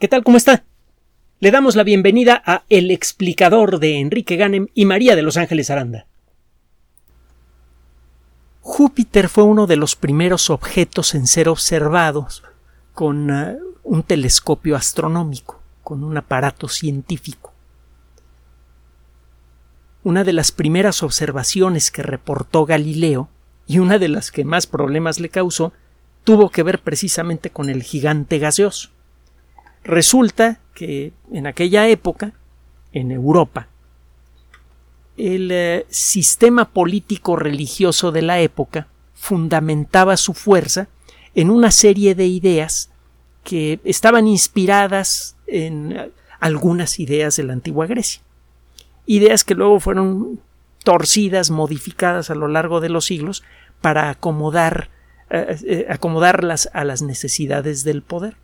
¿Qué tal? ¿Cómo está? Le damos la bienvenida a El explicador de Enrique Ganem y María de Los Ángeles Aranda. Júpiter fue uno de los primeros objetos en ser observados con uh, un telescopio astronómico, con un aparato científico. Una de las primeras observaciones que reportó Galileo, y una de las que más problemas le causó, tuvo que ver precisamente con el gigante gaseoso. Resulta que en aquella época, en Europa, el eh, sistema político religioso de la época fundamentaba su fuerza en una serie de ideas que estaban inspiradas en eh, algunas ideas de la antigua Grecia. Ideas que luego fueron torcidas, modificadas a lo largo de los siglos para acomodar, eh, acomodarlas a las necesidades del poder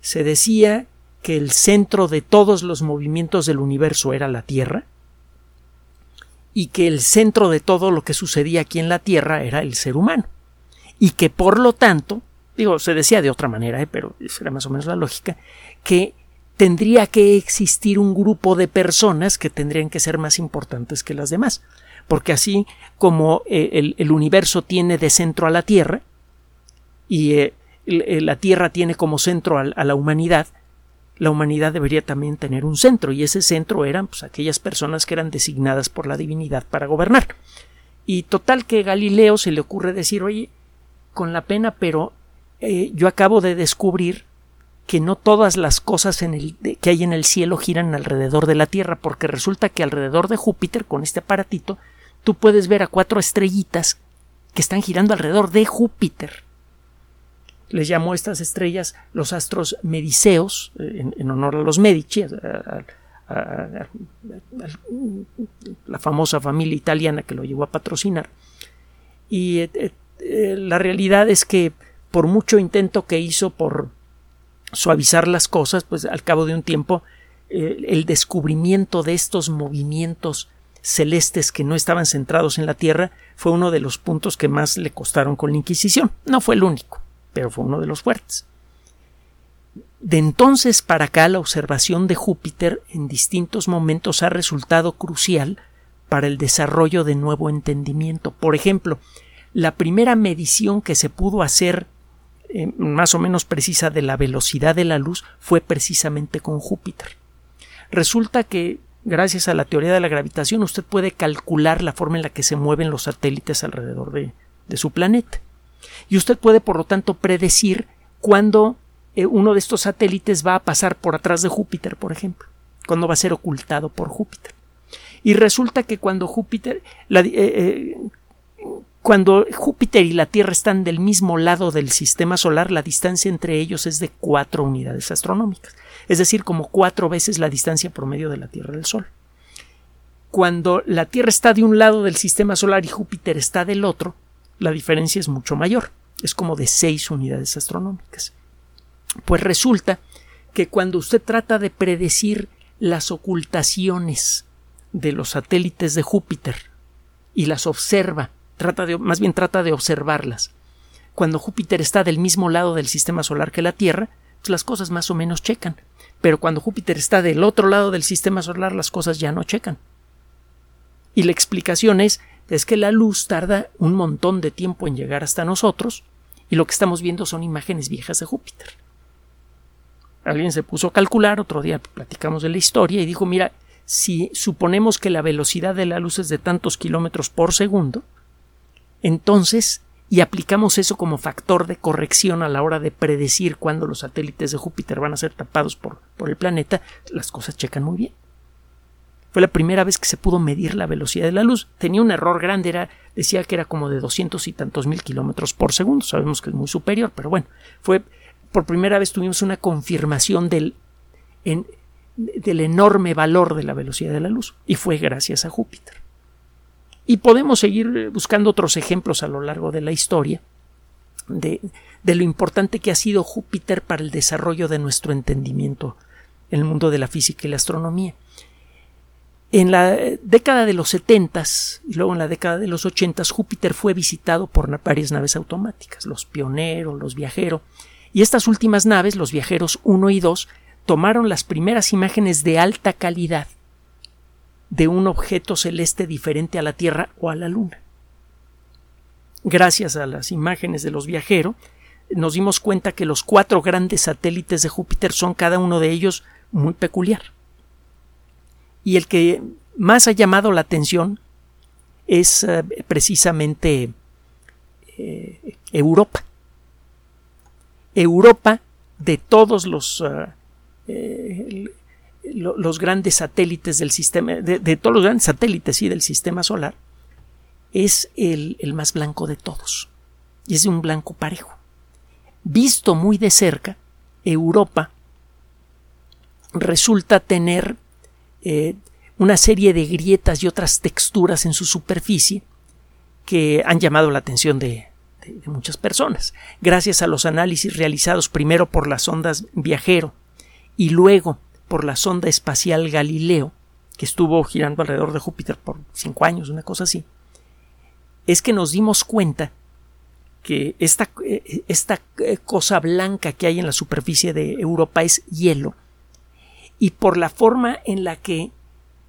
se decía que el centro de todos los movimientos del universo era la Tierra y que el centro de todo lo que sucedía aquí en la Tierra era el ser humano y que por lo tanto, digo, se decía de otra manera, ¿eh? pero esa era más o menos la lógica, que tendría que existir un grupo de personas que tendrían que ser más importantes que las demás, porque así como eh, el, universo tiene de centro a la Tierra y eh, la Tierra tiene como centro a, la humanidad, la humanidad debería también tener un centro, y ese centro eran pues, aquellas personas que eran designadas por la divinidad para gobernar. Y total que Galileo se le ocurre decir, oye, con la pena, pero eh, yo acabo de descubrir que no todas las cosas que hay en el cielo giran alrededor de la Tierra, porque resulta que alrededor de Júpiter, con este aparatito, tú puedes ver a cuatro estrellitas que están girando alrededor de Júpiter les llamó estas estrellas los astros mediceos, eh, en, honor a los Medici, a, la famosa familia italiana que lo llevó a patrocinar. Y eh, eh, la realidad es que por mucho intento que hizo por suavizar las cosas, pues al cabo de un tiempo el descubrimiento de estos movimientos celestes que no estaban centrados en la Tierra fue uno de los puntos que más le costaron con la Inquisición. No fue el único pero fue uno de los fuertes. De entonces para acá la observación de Júpiter en distintos momentos ha resultado crucial para el desarrollo de nuevo entendimiento. Por ejemplo, la primera medición que se pudo hacer eh, más o menos precisa de la velocidad de la luz fue precisamente con Júpiter. Resulta que gracias a la teoría de la gravitación usted puede calcular la forma en la que se mueven los satélites alrededor de, de su planeta. Y usted puede, por lo tanto, predecir cuándo eh, uno de estos satélites va a pasar por atrás de Júpiter, por ejemplo, cuándo va a ser ocultado por Júpiter. Y resulta que cuando Júpiter, eh, eh, cuando Júpiter y la Tierra están del mismo lado del sistema solar, la distancia entre ellos es de cuatro unidades astronómicas, es decir, como cuatro veces la distancia promedio de la Tierra del Sol. Cuando la Tierra está de un lado del sistema solar y Júpiter está del otro, la diferencia es mucho mayor, es como de seis unidades astronómicas. Pues resulta que cuando usted trata de predecir las ocultaciones de los satélites de Júpiter y las observa, trata de, más bien trata de observarlas, cuando Júpiter está del mismo lado del sistema solar que la Tierra, pues las cosas más o menos checan. Pero cuando Júpiter está del otro lado del sistema solar, las cosas ya no checan. Y la explicación es es que la luz tarda un montón de tiempo en llegar hasta nosotros y lo que estamos viendo son imágenes viejas de Júpiter. Alguien se puso a calcular, otro día platicamos de la historia y dijo, mira, si suponemos que la velocidad de la luz es de tantos kilómetros por segundo, entonces, y aplicamos eso como factor de corrección a la hora de predecir cuándo los satélites de Júpiter van a ser tapados por, por el planeta, las cosas checan muy bien. Fue la primera vez que se pudo medir la velocidad de la luz. Tenía un error grande, era, decía que era como de doscientos y tantos mil kilómetros por segundo. Sabemos que es muy superior, pero bueno, fue por primera vez tuvimos una confirmación del, del enorme valor de la velocidad de la luz. Y fue gracias a Júpiter. Y podemos seguir buscando otros ejemplos a lo largo de la historia de, de lo importante que ha sido Júpiter para el desarrollo de nuestro entendimiento en el mundo de la física y la astronomía. En la década de los 70 y luego en la década de los 80 Júpiter fue visitado por varias naves automáticas, los pioneros, los viajeros, y estas últimas naves, los viajeros 1 y 2, tomaron las primeras imágenes de alta calidad de un objeto celeste diferente a la Tierra o a la Luna. Gracias a las imágenes de los viajeros, nos dimos cuenta que los cuatro grandes satélites de Júpiter son cada uno de ellos muy peculiar. Y el que más ha llamado la atención es eh, precisamente eh, Europa. Europa, de todos los, eh, los grandes satélites del sistema, de, todos los grandes satélites del sistema solar, es el, el más blanco de todos. Y es de un blanco parejo. Visto muy de cerca, Europa resulta tener una serie de grietas y otras texturas en su superficie que han llamado la atención de, muchas personas. Gracias a los análisis realizados primero por las ondas Viajero y luego por la sonda espacial Galileo, que estuvo girando alrededor de Júpiter por cinco años, una cosa así, es que nos dimos cuenta que esta, esta cosa blanca que hay en la superficie de Europa es hielo y por la forma en la que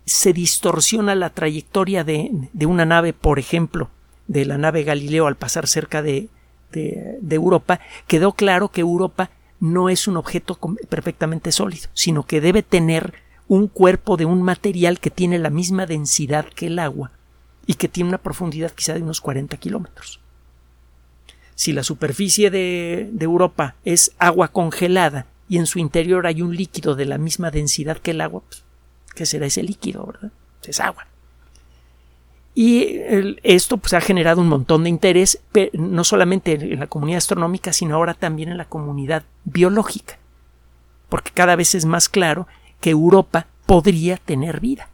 se distorsiona la trayectoria de, una nave, por ejemplo, de la nave Galileo al pasar cerca de, de, Europa, quedó claro que Europa no es un objeto perfectamente sólido, sino que debe tener un cuerpo de un material que tiene la misma densidad que el agua y que tiene una profundidad quizá de unos 40 kilómetros. Si la superficie de, de Europa es agua congelada y en su interior hay un líquido de la misma densidad que el agua, pues, que será ese líquido, ¿verdad? Es agua. Y esto pues, ha generado un montón de interés, no solamente en la comunidad astronómica, sino ahora también en la comunidad biológica, porque cada vez es más claro que Europa podría tener vida.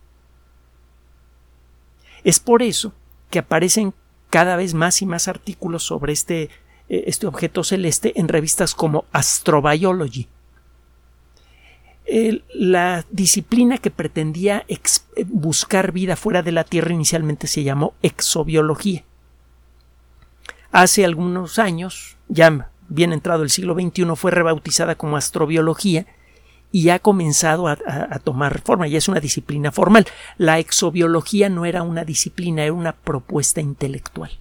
Es por eso que aparecen cada vez más y más artículos sobre este, eh, este objeto celeste en revistas como Astrobiology, la disciplina que pretendía buscar vida fuera de la Tierra inicialmente se llamó exobiología. Hace algunos años, ya bien entrado el siglo XXI, fue rebautizada como astrobiología y ha comenzado a, a, tomar forma, y es una disciplina formal. La exobiología no era una disciplina, era una propuesta intelectual.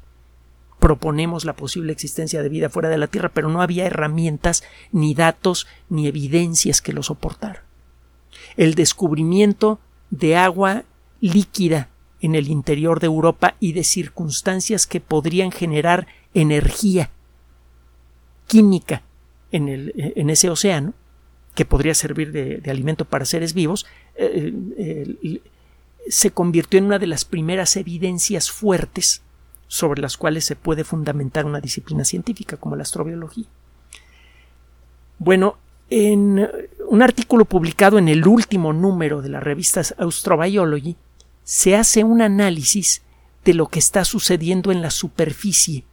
Proponemos la posible existencia de vida fuera de la Tierra, pero no había herramientas, ni datos, ni evidencias que lo soportaran. El descubrimiento de agua líquida en el interior de Europa y de circunstancias que podrían generar energía química en, el, en ese océano, que podría servir de, alimento para seres vivos, eh, eh, se convirtió en una de las primeras evidencias fuertes sobre las cuales se puede fundamentar una disciplina científica como la astrobiología. Bueno, en un artículo publicado en el último número de la revista Astrobiology se hace un análisis de lo que está sucediendo en la superficie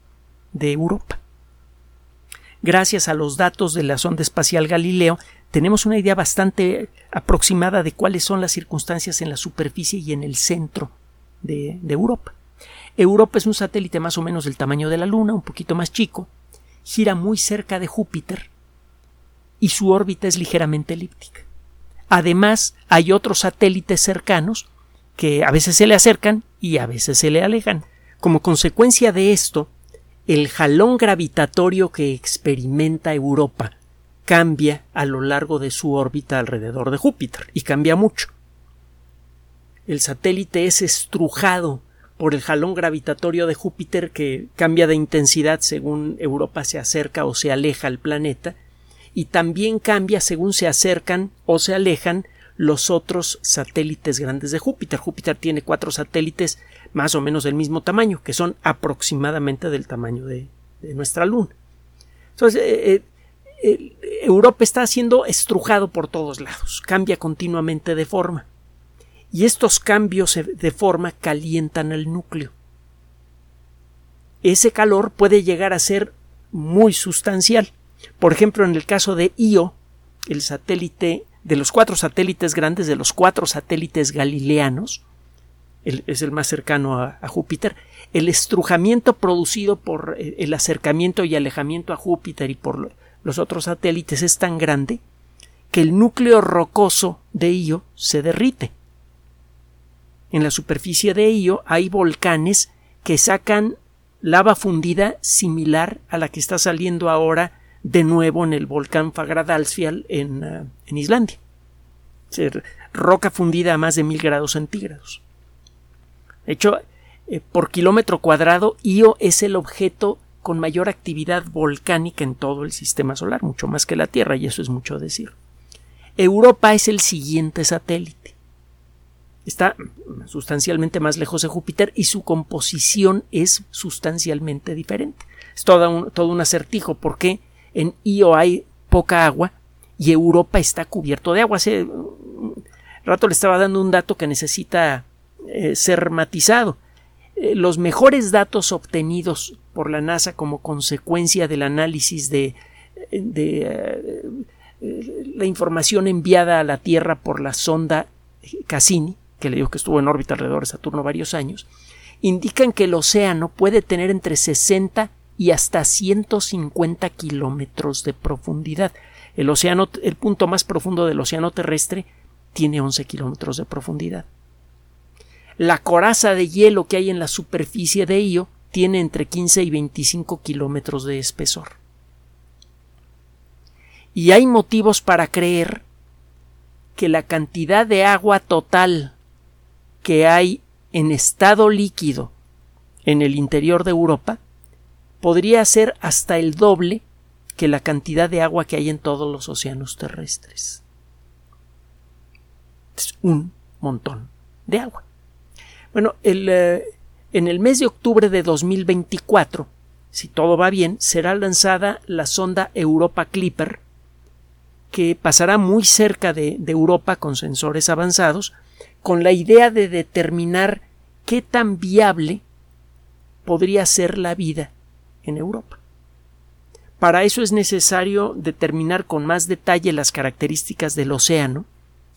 de Europa. Gracias a los datos de la sonda espacial Galileo, tenemos una idea bastante aproximada de cuáles son las circunstancias en la superficie y en el centro de, de Europa. Europa es un satélite más o menos del tamaño de la Luna, un poquito más chico, gira muy cerca de Júpiter y su órbita es ligeramente elíptica. Además, hay otros satélites cercanos que a veces se le acercan y a veces se le alejan. Como consecuencia de esto, el jalón gravitatorio que experimenta Europa cambia a lo largo de su órbita alrededor de Júpiter y cambia mucho. El satélite es estrujado por el jalón gravitatorio de Júpiter que cambia de intensidad según Europa se acerca o se aleja al planeta y también cambia según se acercan o se alejan los otros satélites grandes de Júpiter. Júpiter tiene cuatro satélites más o menos del mismo tamaño, que son aproximadamente del tamaño de, nuestra Luna. Entonces, eh, eh, Europa está siendo estrujado por todos lados, cambia continuamente de forma. Y estos cambios de forma calientan el núcleo. Ese calor puede llegar a ser muy sustancial. Por ejemplo, en el caso de Io, el satélite de los cuatro satélites grandes, de los cuatro satélites galileanos, es el más cercano a, Júpiter, el estrujamiento producido por eh, el acercamiento y alejamiento a Júpiter y por los otros satélites es tan grande que el núcleo rocoso de Io se derrite. En la superficie de Io hay volcanes que sacan lava fundida similar a la que está saliendo ahora de nuevo en el volcán Fagradalsfjall en, uh, en Islandia. roca fundida a más de mil grados centígrados. De hecho, eh, por kilómetro cuadrado, Io es el objeto con mayor actividad volcánica en todo el sistema solar, mucho más que la Tierra, y eso es mucho decir. Europa es el siguiente satélite. Está sustancialmente más lejos de Júpiter y su composición es sustancialmente diferente. Es todo un, todo un acertijo porque en Io hay poca agua y Europa está cubierto de agua. Hace un rato le estaba dando un dato que necesita eh, ser matizado. Eh, los mejores datos obtenidos por la NASA como consecuencia del análisis de, de eh, la información enviada a la Tierra por la sonda Cassini, que le digo que estuvo en órbita alrededor de Saturno varios años, indican que el océano puede tener entre 60 y hasta 150 kilómetros de profundidad. El océano, el punto más profundo del océano terrestre, tiene 11 kilómetros de profundidad. La coraza de hielo que hay en la superficie de Io tiene entre 15 y 25 kilómetros de espesor. Y hay motivos para creer que la cantidad de agua total que hay en estado líquido en el interior de Europa podría ser hasta el doble que la cantidad de agua que hay en todos los océanos terrestres. Es un montón de agua. Bueno, eh, en el mes de octubre de 2024, si todo va bien, será lanzada la sonda Europa Clipper, que pasará muy cerca de Europa con sensores avanzados, con la idea de determinar qué tan viable podría ser la vida en Europa. Para eso es necesario determinar con más detalle las características del océano,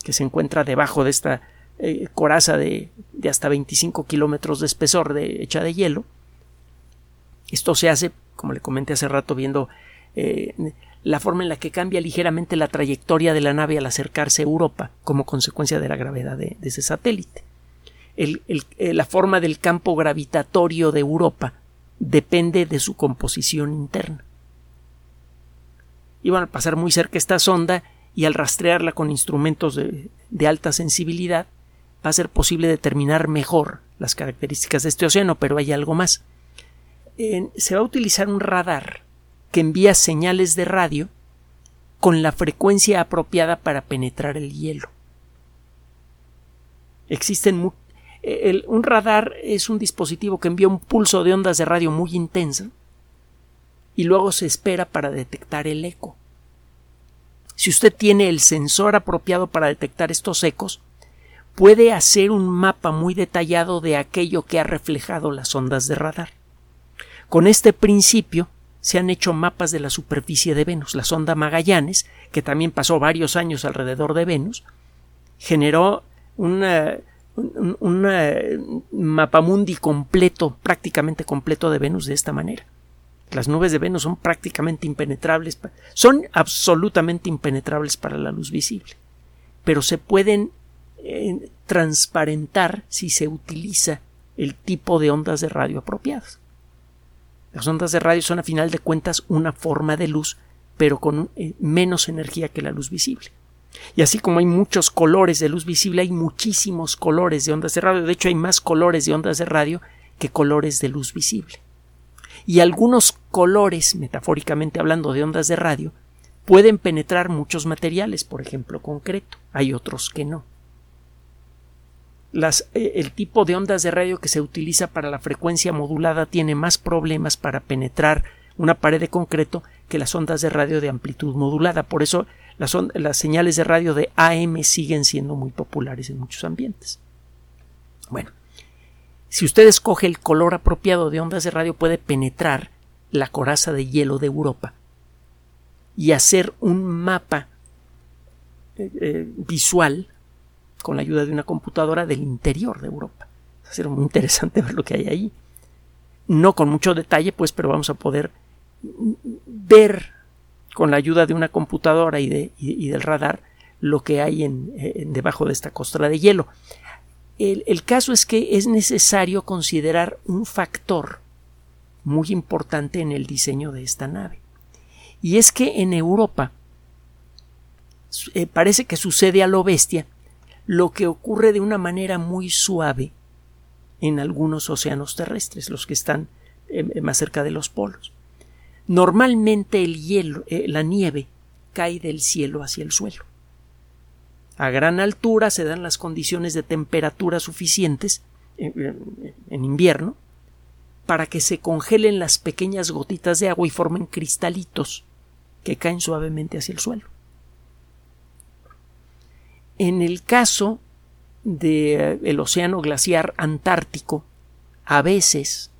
que se encuentra debajo de esta eh, coraza de, hasta 25 kilómetros de espesor de, hecha de hielo. Esto se hace, como le comenté hace rato, viendo eh, la forma en la que cambia ligeramente la trayectoria de la nave al acercarse a Europa como consecuencia de la gravedad de, ese satélite. Eh, la forma del campo gravitatorio de Europa depende de su composición interna. Iban a pasar muy cerca esta sonda y al rastrearla con instrumentos de, alta sensibilidad va a ser posible determinar mejor las características de este océano, pero hay algo más. se va a utilizar un radar que envía señales de radio con la frecuencia apropiada para penetrar el hielo. Existen un radar es un dispositivo que envía un pulso de ondas de radio muy intensa y luego se espera para detectar el eco. Si usted tiene el sensor apropiado para detectar estos ecos, puede hacer un mapa muy detallado de aquello que ha reflejado las ondas de radar. Con este principio se han hecho mapas de la superficie de Venus. La sonda Magallanes, que también pasó varios años alrededor de Venus, generó una un, un, mapamundi completo, prácticamente completo de Venus de esta manera. Las nubes de Venus son prácticamente impenetrables, son absolutamente impenetrables para la luz visible, pero se pueden eh, transparentar si se utiliza el tipo de ondas de radio apropiadas. Las ondas de radio son a final de cuentas una forma de luz, pero con eh, menos energía que la luz visible. Y así como hay muchos colores de luz visible, hay muchísimos colores de ondas de radio. De hecho, hay más colores de ondas de radio que colores de luz visible. Y algunos colores, metafóricamente hablando de ondas de radio, pueden penetrar muchos materiales, por ejemplo, concreto. Hay otros que no. Eh, el tipo de ondas de radio que se utiliza para la frecuencia modulada tiene más problemas para penetrar una pared de concreto que las ondas de radio de amplitud modulada. Por eso las, las señales de radio de AM siguen siendo muy populares en muchos ambientes. Bueno, si usted escoge el color apropiado de ondas de radio puede penetrar la coraza de hielo de Europa y hacer un mapa eh, eh, visual con la ayuda de una computadora del interior de Europa. Va a ser muy interesante ver lo que hay ahí. No con mucho detalle, pues, pero vamos a poder ver con la ayuda de una computadora y, de, del radar lo que hay en, debajo de esta costra de hielo. El, el caso es que es necesario considerar un factor muy importante en el diseño de esta nave. Y es que en Europa eh, parece que sucede a lo bestia lo que ocurre de una manera muy suave en algunos océanos terrestres, los que están eh, más cerca de los polos. Normalmente el hielo, eh, la nieve cae del cielo hacia el suelo. A gran altura se dan las condiciones de temperatura suficientes en invierno para que se congelen las pequeñas gotitas de agua y formen cristalitos que caen suavemente hacia el suelo. En el caso del eh, océano glaciar antártico, a veces,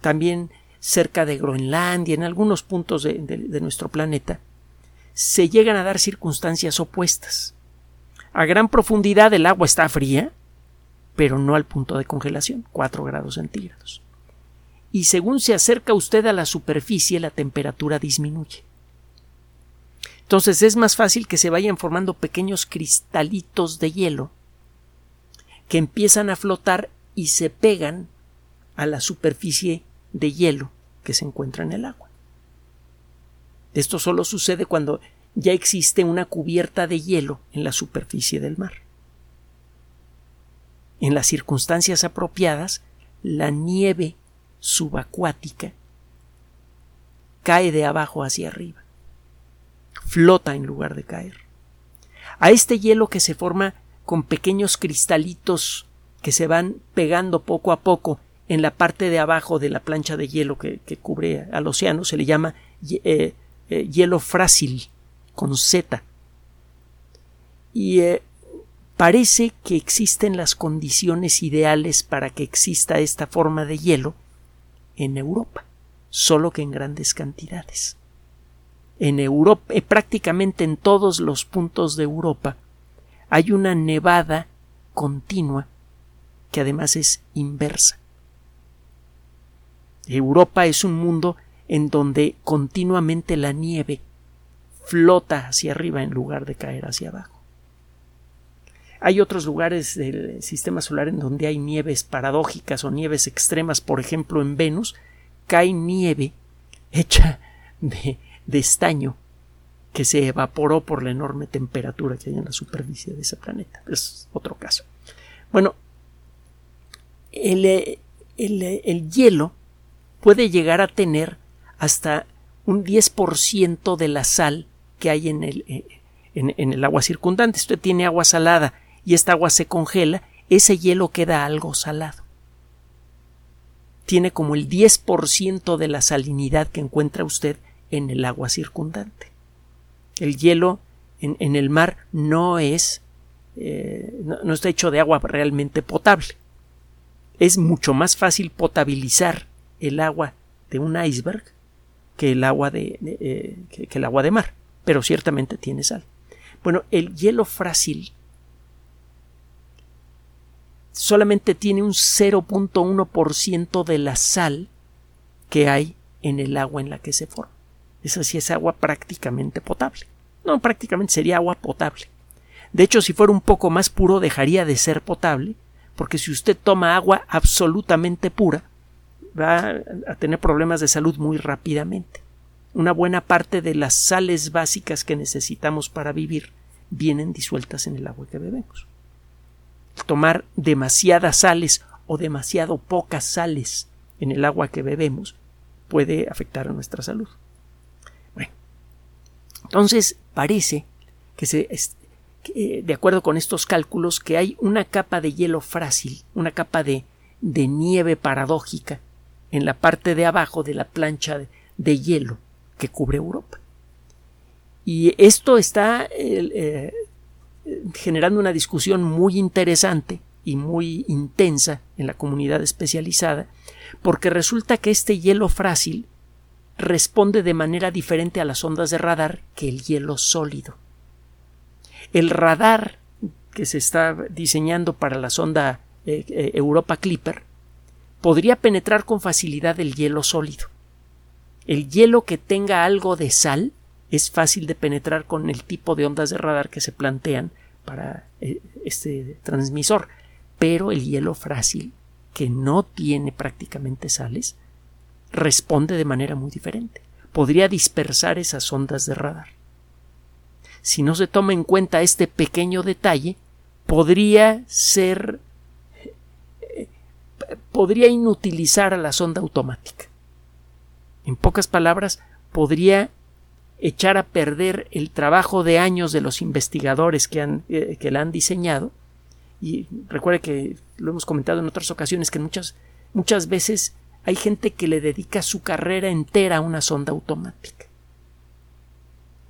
también cerca de Groenlandia, en algunos puntos de, de nuestro planeta, se llegan a dar circunstancias opuestas. A gran profundidad el agua está fría, pero no al punto de congelación, 4 grados centígrados. Y según se acerca usted a la superficie, la temperatura disminuye. Entonces es más fácil que se vayan formando pequeños cristalitos de hielo que empiezan a flotar y se pegan a la superficie de hielo que se encuentra en el agua. Esto solo sucede cuando ya existe una cubierta de hielo en la superficie del mar. En las circunstancias apropiadas, la nieve subacuática cae de abajo hacia arriba flota en lugar de caer. A este hielo que se forma con pequeños cristalitos que se van pegando poco a poco en la parte de abajo de la plancha de hielo que, cubre al océano se le llama eh, eh, hielo frágil con Z. Y eh, parece que existen las condiciones ideales para que exista esta forma de hielo en Europa, solo que en grandes cantidades en Europa, eh, prácticamente en todos los puntos de Europa, hay una nevada continua que además es inversa. Europa es un mundo en donde continuamente la nieve flota hacia arriba en lugar de caer hacia abajo. Hay otros lugares del sistema solar en donde hay nieves paradójicas o nieves extremas, por ejemplo en Venus, cae nieve hecha de de estaño que se evaporó por la enorme temperatura que hay en la superficie de ese planeta. Es otro caso. Bueno, el, el, hielo puede llegar a tener hasta un 10% de la sal que hay en el, eh, en, en el agua circundante. Usted tiene agua salada y esta agua se congela, ese hielo queda algo salado. Tiene como el 10% de la salinidad que encuentra usted en el agua circundante. El hielo en, el mar no es eh, no, está hecho de agua realmente potable. Es mucho más fácil potabilizar el agua de un iceberg que el agua de, eh, que el agua de mar, pero ciertamente tiene sal. Bueno, el hielo frágil solamente tiene un 0.1% de la sal que hay en el agua en la que se forma. Esa sí es agua prácticamente potable. No, prácticamente sería agua potable. De hecho, si fuera un poco más puro, dejaría de ser potable, porque si usted toma agua absolutamente pura, va a tener problemas de salud muy rápidamente. Una buena parte de las sales básicas que necesitamos para vivir vienen disueltas en el agua que bebemos. Tomar demasiadas sales o demasiado pocas sales en el agua que bebemos puede afectar a nuestra salud. Entonces parece que se, eh, de acuerdo con estos cálculos, que hay una capa de hielo frágil, una capa de, de nieve paradójica en la parte de abajo de la plancha de, hielo que cubre Europa. Y esto está eh, generando una discusión muy interesante y muy intensa en la comunidad especializada, porque resulta que este hielo frágil responde de manera diferente a las ondas de radar que el hielo sólido. El radar que se está diseñando para la sonda eh, eh, Europa Clipper podría penetrar con facilidad el hielo sólido. El hielo que tenga algo de sal es fácil de penetrar con el tipo de ondas de radar que se plantean para eh, este transmisor, pero el hielo frágil, que no tiene prácticamente sales, responde de manera muy diferente. Podría dispersar esas ondas de radar. Si no se toma en cuenta este pequeño detalle, podría ser podría inutilizar a la sonda automática. En pocas palabras, podría echar a perder el trabajo de años de los investigadores que, han, eh, que la han diseñado. Y recuerde que lo hemos comentado en otras ocasiones que muchas, muchas veces hay gente que le dedica su carrera entera a una sonda automática.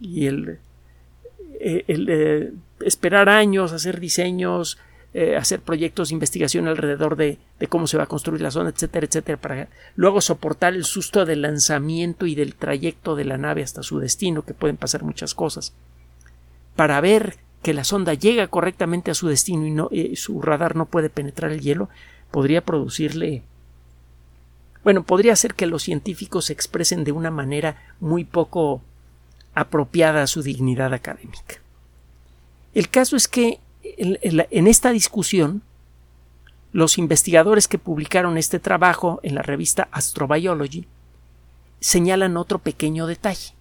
Y el, eh, eh, esperar años, hacer diseños, eh, hacer proyectos de investigación alrededor de, cómo se va a construir la zona, etcétera, etcétera, para luego soportar el susto del lanzamiento y del trayecto de la nave hasta su destino, que pueden pasar muchas cosas, para ver que la sonda llega correctamente a su destino y su radar no puede penetrar el hielo, podría producirle bueno, podría ser que los científicos se expresen de una manera muy poco apropiada a su dignidad académica. El caso es que en esta discusión, los investigadores que publicaron este trabajo en la revista Astrobiology señalan otro pequeño detalle.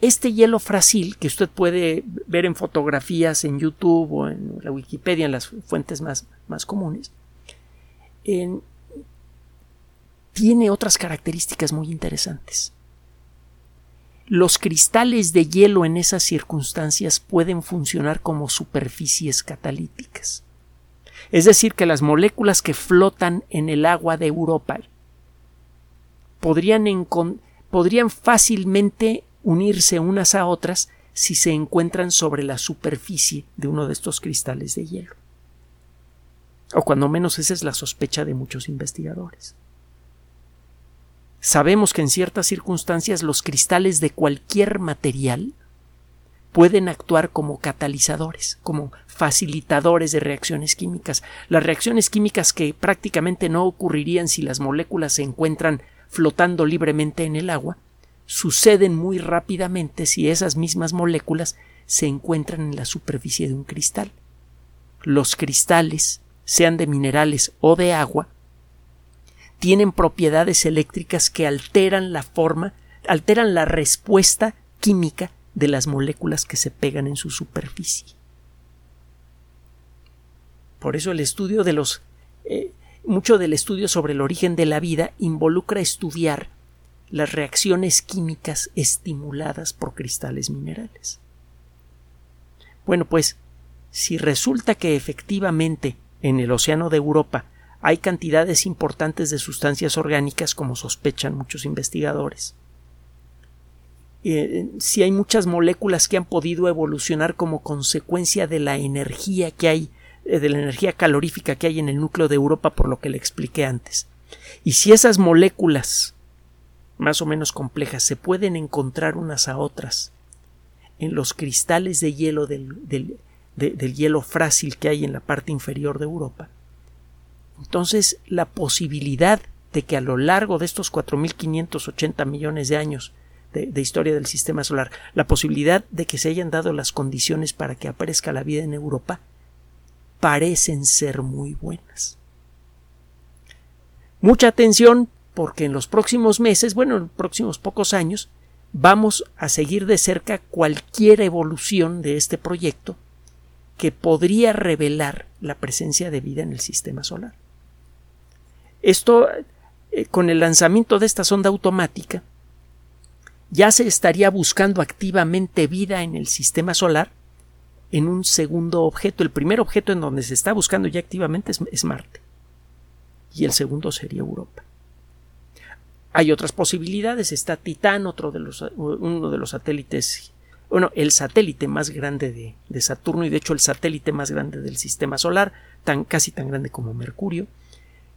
Este hielo frágil, que usted puede ver en fotografías en YouTube o en la Wikipedia, en las fuentes más, más comunes, tiene otras características muy interesantes. Los cristales de hielo en esas circunstancias pueden funcionar como superficies catalíticas. Es decir, que las moléculas que flotan en el agua de Europa podrían, podrían fácilmente unirse unas a otras si se encuentran sobre la superficie de uno de estos cristales de hielo. O cuando menos esa es la sospecha de muchos investigadores. Sabemos que en ciertas circunstancias los cristales de cualquier material pueden actuar como catalizadores, como facilitadores de reacciones químicas. Las reacciones químicas que prácticamente no ocurrirían si las moléculas se encuentran flotando libremente en el agua, suceden muy rápidamente si esas mismas moléculas se encuentran en la superficie de un cristal. Los cristales, sean de minerales o de agua, tienen propiedades eléctricas que alteran la forma, alteran la respuesta química de las moléculas que se pegan en su superficie. Por eso el estudio de los eh, mucho del estudio sobre el origen de la vida involucra estudiar las reacciones químicas estimuladas por cristales minerales. Bueno, pues si resulta que efectivamente en el océano de Europa hay cantidades importantes de sustancias orgánicas como sospechan muchos investigadores. Eh, si hay muchas moléculas que han podido evolucionar como consecuencia de la energía que hay, eh, de la energía calorífica que hay en el núcleo de Europa, por lo que le expliqué antes. Y si esas moléculas más o menos complejas se pueden encontrar unas a otras en los cristales de hielo del, del hielo frágil que hay en la parte inferior de Europa, entonces, la posibilidad de que a lo largo de estos 4.580 millones de años de, historia del sistema solar, la posibilidad de que se hayan dado las condiciones para que aparezca la vida en Europa, parecen ser muy buenas. Mucha atención porque en los próximos meses, bueno, en los próximos pocos años, vamos a seguir de cerca cualquier evolución de este proyecto que podría revelar la presencia de vida en el sistema solar. Esto, eh, con el lanzamiento de esta sonda automática, ya se estaría buscando activamente vida en el sistema solar en un segundo objeto. El primer objeto en donde se está buscando ya activamente es, Marte. Y el segundo sería Europa. Hay otras posibilidades. Está Titán, otro de los, uno de los satélites, bueno, el satélite más grande de, de, Saturno y de hecho el satélite más grande del sistema solar, tan, casi tan grande como Mercurio.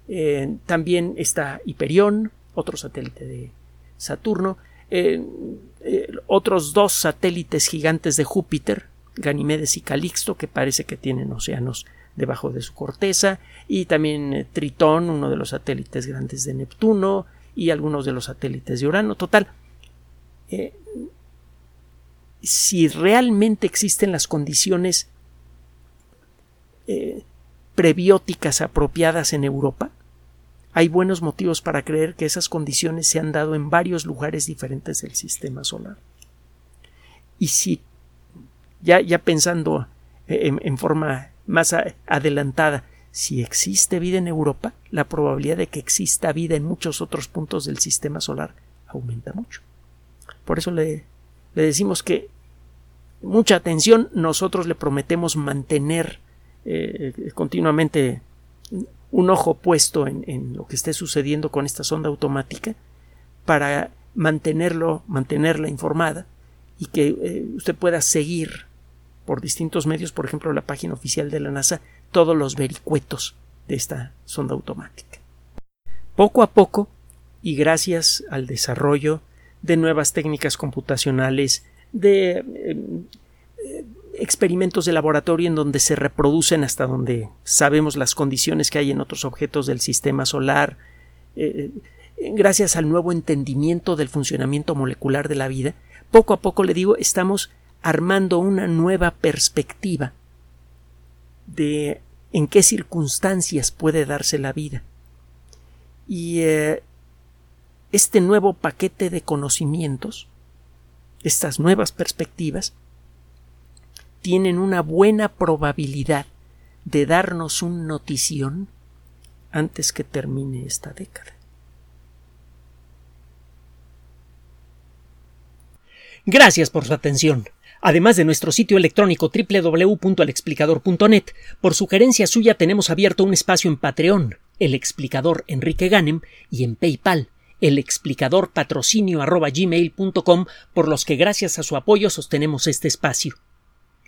Eh, también está Hiperión, otro satélite de Saturno. Eh, eh, otros dos satélites gigantes de Júpiter, Ganimedes y Calixto, que parece que tienen océanos debajo de su corteza, y también Tritón, uno de los satélites grandes de Neptuno, y algunos de los satélites de Urano. Total, si realmente existen las condiciones prebióticas apropiadas en Europa, hay buenos motivos para creer que esas condiciones se han dado en varios lugares diferentes del sistema solar. Y si, ya, ya pensando en, forma más adelantada, si existe vida en Europa, la probabilidad de que exista vida en muchos otros puntos del sistema solar aumenta mucho. Por eso le, le decimos que mucha atención, nosotros le prometemos mantener eh, continuamente un ojo puesto en, lo que esté sucediendo con esta sonda automática para mantenerlo, mantenerla informada y que eh, usted pueda seguir por distintos medios, por ejemplo la página oficial de la NASA, todos los vericuetos de esta sonda automática. Poco a poco, y gracias al desarrollo de nuevas técnicas computacionales, de eh, experimentos de laboratorio en donde se reproducen hasta donde sabemos las condiciones que hay en otros objetos del sistema solar, eh, gracias al nuevo entendimiento del funcionamiento molecular de la vida, poco a poco le digo, estamos armando una nueva perspectiva de en qué circunstancias puede darse la vida. Y eh, este nuevo paquete de conocimientos, estas nuevas perspectivas, tienen una buena probabilidad de darnos un notición antes que termine esta década. Gracias por su atención. Además de nuestro sitio electrónico www.alexplicador.net, por sugerencia suya tenemos abierto un espacio en Patreon, el explicador Enrique Ganem, y en PayPal, el explicador patrocinio por los que gracias a su apoyo sostenemos este espacio.